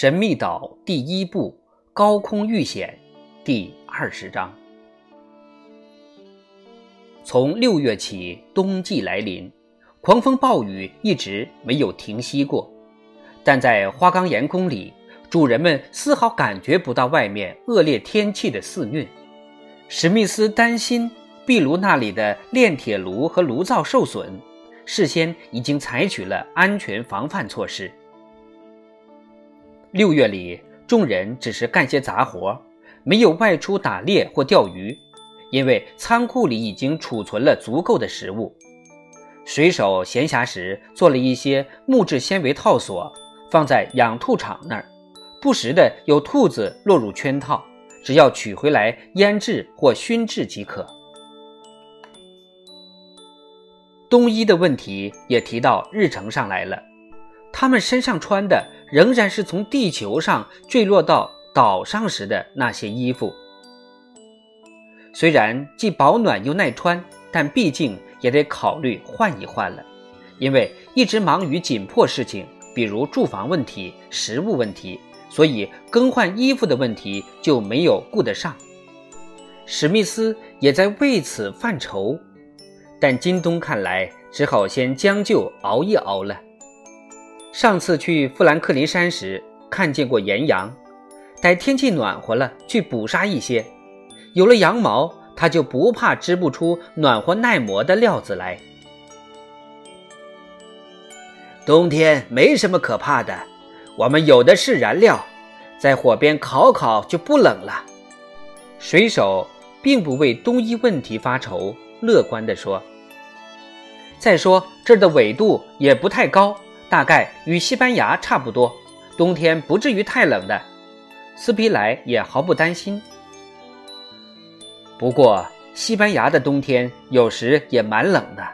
神秘岛第一部高空遇险第二十章。从六月起，冬季来临，狂风暴雨一直没有停息过。但在花岗岩宫里，主人们丝毫感觉不到外面恶劣天气的肆虐。史密斯担心壁炉那里的炼铁炉和炉灶受损，事先已经采取了安全防范措施。六月里，众人只是干些杂活，没有外出打猎或钓鱼，因为仓库里已经储存了足够的食物。水手闲暇时做了一些木质纤维套索，放在养兔场那儿，不时的有兔子落入圈套，只要取回来腌制或熏制即可。冬衣的问题也提到日程上来了，他们身上穿的。仍然是从地球上坠落到岛上时的那些衣服，虽然既保暖又耐穿，但毕竟也得考虑换一换了，因为一直忙于紧迫事情，比如住房问题、食物问题，所以更换衣服的问题就没有顾得上。史密斯也在为此犯愁，但今冬看来只好先将就熬一熬了。上次去富兰克林山时，看见过岩羊。待天气暖和了，去捕杀一些。有了羊毛，他就不怕织不出暖和耐磨的料子来。冬天没什么可怕的，我们有的是燃料，在火边烤烤就不冷了。水手并不为冬衣问题发愁，乐观地说：“再说这儿的纬度也不太高。”大概与西班牙差不多，冬天不至于太冷的。斯皮莱也毫不担心。不过，西班牙的冬天有时也蛮冷的，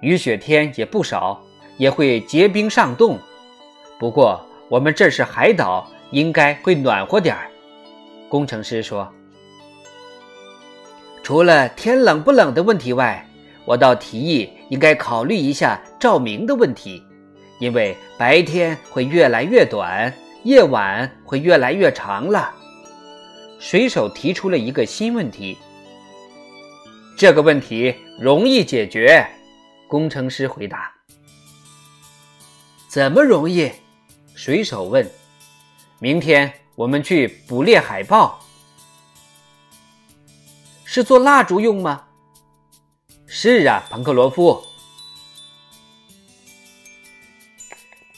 雨雪天也不少，也会结冰上冻。不过，我们这是海岛，应该会暖和点儿。工程师说：“除了天冷不冷的问题外，我倒提议应该考虑一下照明的问题。”因为白天会越来越短，夜晚会越来越长了。水手提出了一个新问题。这个问题容易解决，工程师回答。怎么容易？水手问。明天我们去捕猎海豹。是做蜡烛用吗？是啊，彭克罗夫。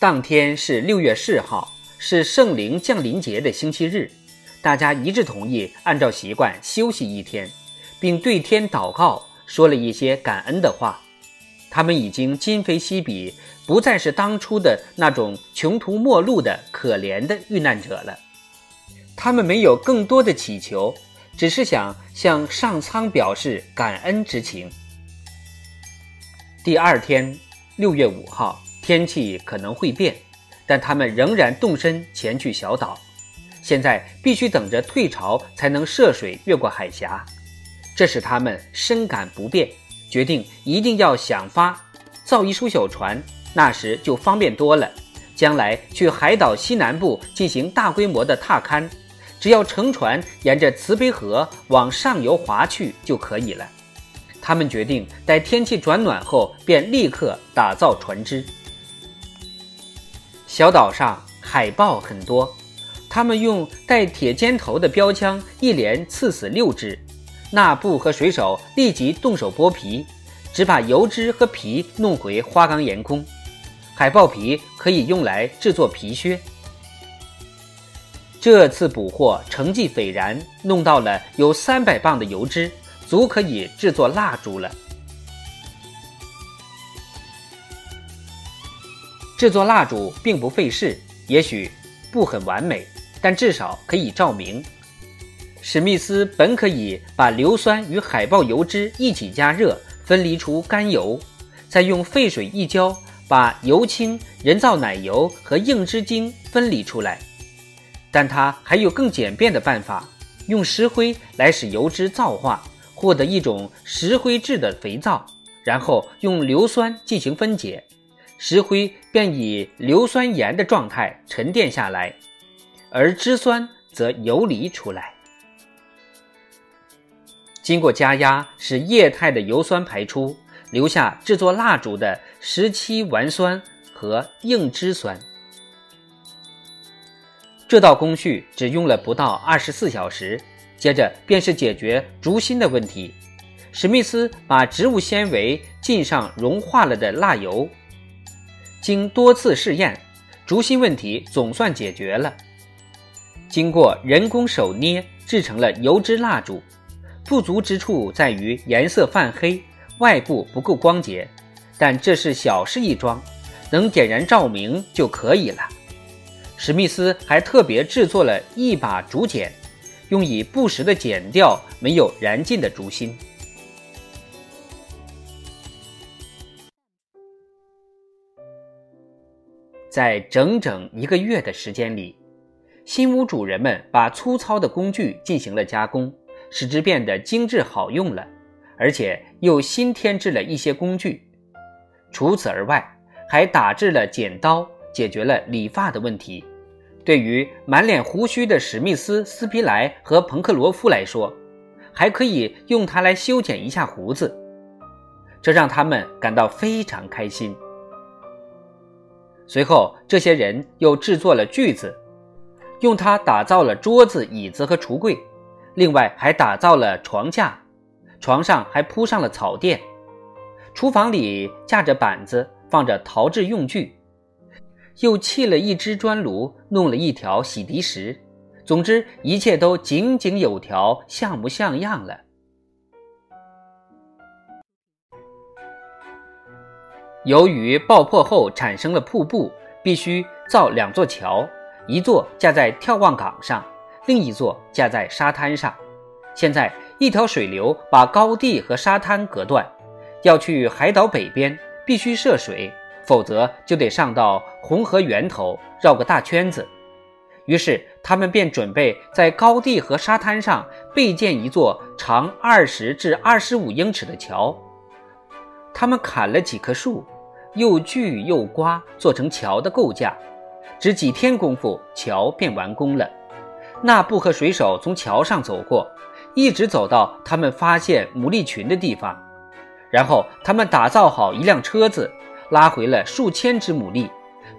当天是六月四号，是圣灵降临节的星期日，大家一致同意按照习惯休息一天，并对天祷告，说了一些感恩的话。他们已经今非昔比，不再是当初的那种穷途末路的可怜的遇难者了。他们没有更多的祈求，只是想向上苍表示感恩之情。第二天，六月五号。天气可能会变，但他们仍然动身前去小岛。现在必须等着退潮才能涉水越过海峡，这使他们深感不便，决定一定要想法造一艘小船，那时就方便多了。将来去海岛西南部进行大规模的踏勘，只要乘船沿着慈悲河往上游划去就可以了。他们决定待天气转暖后，便立刻打造船只。小岛上海豹很多，他们用带铁尖头的标枪一连刺死六只。纳布和水手立即动手剥皮，只把油脂和皮弄回花岗岩宫。海豹皮可以用来制作皮靴。这次捕获成绩斐然，弄到了有三百磅的油脂，足可以制作蜡烛了。制作蜡烛并不费事，也许不很完美，但至少可以照明。史密斯本可以把硫酸与海豹油脂一起加热，分离出甘油，再用沸水一浇，把油清、人造奶油和硬脂精分离出来。但他还有更简便的办法，用石灰来使油脂皂化，获得一种石灰质的肥皂，然后用硫酸进行分解。石灰便以硫酸盐的状态沉淀下来，而脂酸则游离出来。经过加压，使液态的油酸排出，留下制作蜡烛的十七烷酸和硬脂酸。这道工序只用了不到二十四小时，接着便是解决烛芯的问题。史密斯把植物纤维浸上融化了的蜡油，经多次试验，烛芯问题总算解决了。经过人工手捏，制成了油脂蜡烛。不足之处在于颜色泛黑，外部不够光洁，但这是小事一桩，能点燃照明就可以了。史密斯还特别制作了一把竹剪，用以不时地剪掉没有燃尽的烛芯。在整整一个月的时间里，新屋主人们把粗糙的工具进行了加工。使之变得精致好用了，而且又新添置了一些工具。除此而外，还打制了剪刀，解决了理发的问题。对于满脸胡须的史密斯、斯皮莱和彭克罗夫来说，还可以用它来修剪一下胡子，这让他们感到非常开心。随后，这些人又制作了锯子，用它打造了桌子、椅子和橱柜。另外还打造了床架，床上还铺上了草垫，厨房里架着板子，放着陶制用具，又砌了一只砖炉，弄了一条洗涤石。总之，一切都井井有条，像模像样了。由于爆破后产生了瀑布，必须造两座桥，一座架在眺望岗上。另一座架在沙滩上，现在一条水流把高地和沙滩隔断，要去海岛北边必须涉水，否则就得上到红河源头绕个大圈子。于是他们便准备在高地和沙滩上备建一座长二十至二十五英尺的桥。他们砍了几棵树，又锯又刮，做成桥的构架。只几天功夫，桥便完工了。纳布和水手从桥上走过，一直走到他们发现牡蛎群的地方，然后他们打造好一辆车子，拉回了数千只牡蛎，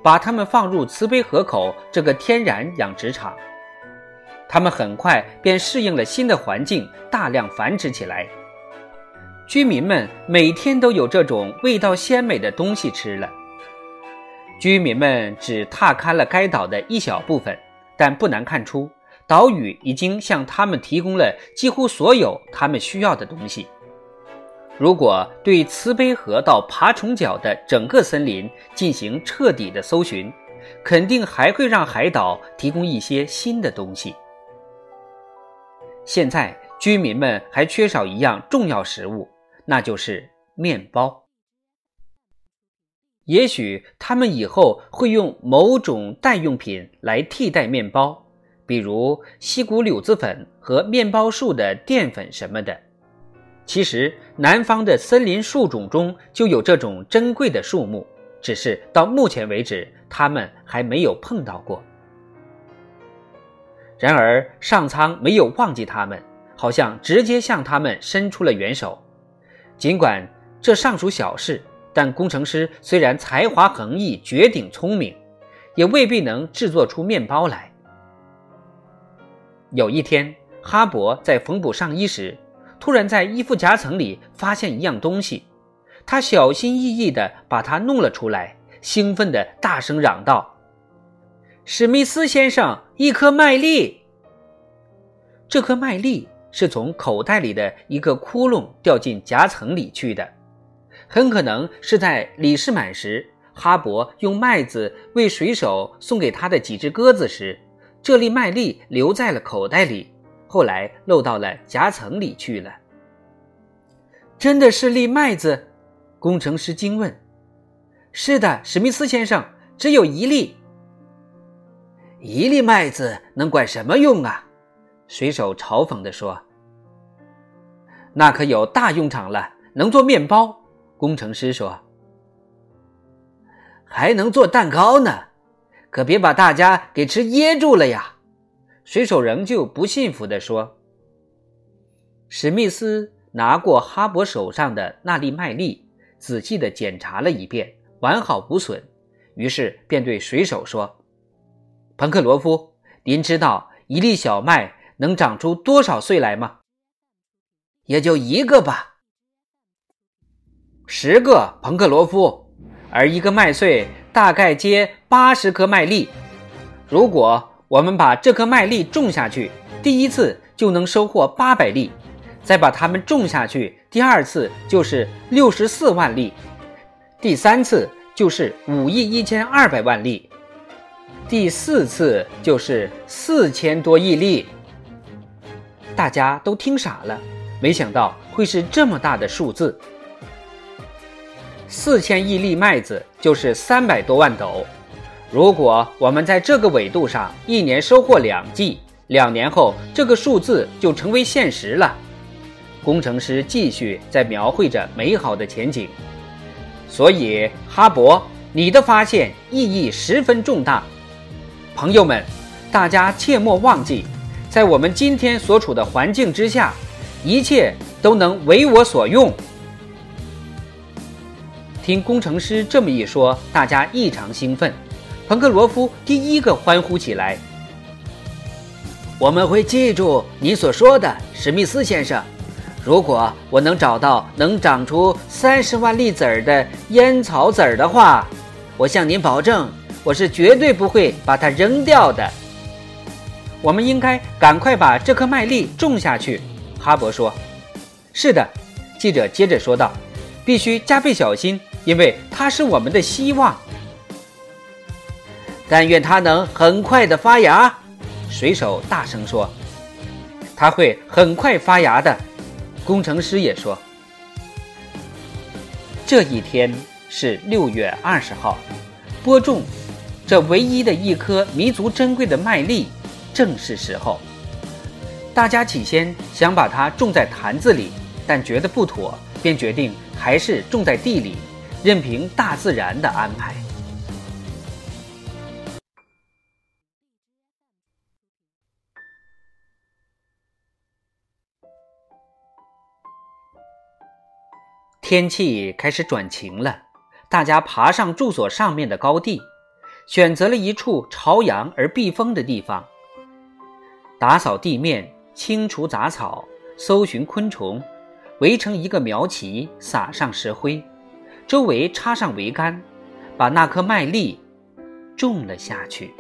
把它们放入慈悲河口这个天然养殖场。他们很快便适应了新的环境，大量繁殖起来。居民们每天都有这种味道鲜美的东西吃了。居民们只踏勘了该岛的一小部分，但不难看出。岛屿已经向他们提供了几乎所有他们需要的东西。如果对慈悲河到爬虫角的整个森林进行彻底的搜寻，肯定还会让海岛提供一些新的东西。现在居民们还缺少一样重要食物，那就是面包。也许他们以后会用某种代用品来替代面包。比如西谷柳子粉和面包树的淀粉什么的，其实南方的森林树种中就有这种珍贵的树木，只是到目前为止他们还没有碰到过。然而上苍没有忘记他们，好像直接向他们伸出了援手。尽管这尚属小事，但工程师虽然才华横溢、绝顶聪明，也未必能制作出面包来。有一天，哈勃在缝补上衣时，突然在衣服夹层里发现一样东西。他小心翼翼地把它弄了出来，兴奋地大声嚷道：“史密斯先生，一颗麦粒！”这颗麦粒是从口袋里的一个窟窿掉进夹层里去的，很可能是在李世满时，哈勃用麦子喂水手送给他的几只鸽子时。这粒麦粒留在了口袋里，后来漏到了夹层里去了。真的是粒麦子？工程师惊问。是的，史密斯先生，只有一粒。一粒麦子能管什么用啊？水手嘲讽地说。那可有大用场了，能做面包。工程师说。还能做蛋糕呢。可别把大家给吃噎住了呀！水手仍旧不信服地说：“史密斯拿过哈勃手上的那粒麦粒，仔细地检查了一遍，完好无损。于是便对水手说：‘彭克罗夫，您知道一粒小麦能长出多少穗来吗？’也就一个吧。十个，彭克罗夫。而一个麦穗大概接八十颗麦粒。如果……”我们把这颗麦粒种下去，第一次就能收获八百粒；再把它们种下去，第二次就是六十四万粒；第三次就是五亿一千二百万粒；第四次就是四千多亿粒。大家都听傻了，没想到会是这么大的数字。四千亿粒麦子就是三百多万斗。如果我们在这个纬度上一年收获两季，两年后这个数字就成为现实了。工程师继续在描绘着美好的前景。所以，哈勃，你的发现意义十分重大。朋友们，大家切莫忘记，在我们今天所处的环境之下，一切都能为我所用。听工程师这么一说，大家异常兴奋。彭克罗夫第一个欢呼起来：“我们会记住你所说的，史密斯先生。如果我能找到能长出三十万粒籽儿的烟草籽儿的话，我向您保证，我是绝对不会把它扔掉的。”我们应该赶快把这颗麦粒种下去，哈勃说。“是的。”记者接着说道，“必须加倍小心，因为它是我们的希望。”但愿它能很快的发芽，水手大声说：“它会很快发芽的。”工程师也说：“这一天是六月二十号，播种这唯一的一颗弥足珍贵的麦粒，正是时候。大家起先想把它种在坛子里，但觉得不妥，便决定还是种在地里，任凭大自然的安排。”天气开始转晴了，大家爬上住所上面的高地，选择了一处朝阳而避风的地方，打扫地面，清除杂草，搜寻昆虫，围成一个苗畦，撒上石灰，周围插上桅杆，把那颗麦粒种了下去。